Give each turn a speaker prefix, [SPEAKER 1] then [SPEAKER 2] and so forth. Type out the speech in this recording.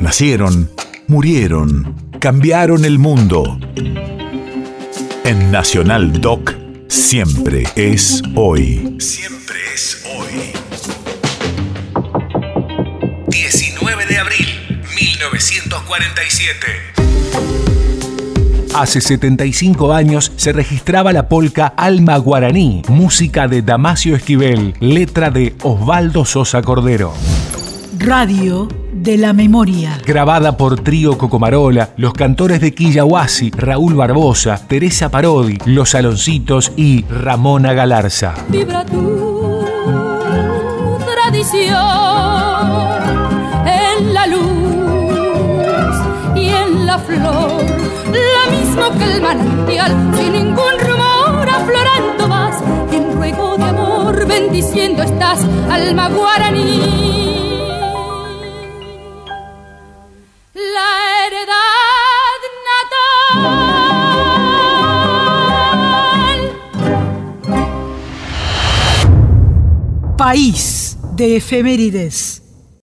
[SPEAKER 1] Nacieron, murieron, cambiaron el mundo. En Nacional Doc, siempre es hoy. Siempre es hoy. 19 de abril, 1947.
[SPEAKER 2] Hace 75 años se registraba la polca Alma Guaraní, música de Damasio Esquivel, letra de Osvaldo Sosa Cordero.
[SPEAKER 3] Radio de la Memoria.
[SPEAKER 2] Grabada por Trío Cocomarola, los cantores de Quillahuasi, Raúl Barbosa, Teresa Parodi, Los Saloncitos y Ramona Galarza.
[SPEAKER 4] Vibra tu tradición en la luz y en la flor, la misma que el manantial, sin ningún rumor, aflorando más, en ruego de amor, bendiciendo estás, alma guaraní.
[SPEAKER 3] País de efemérides.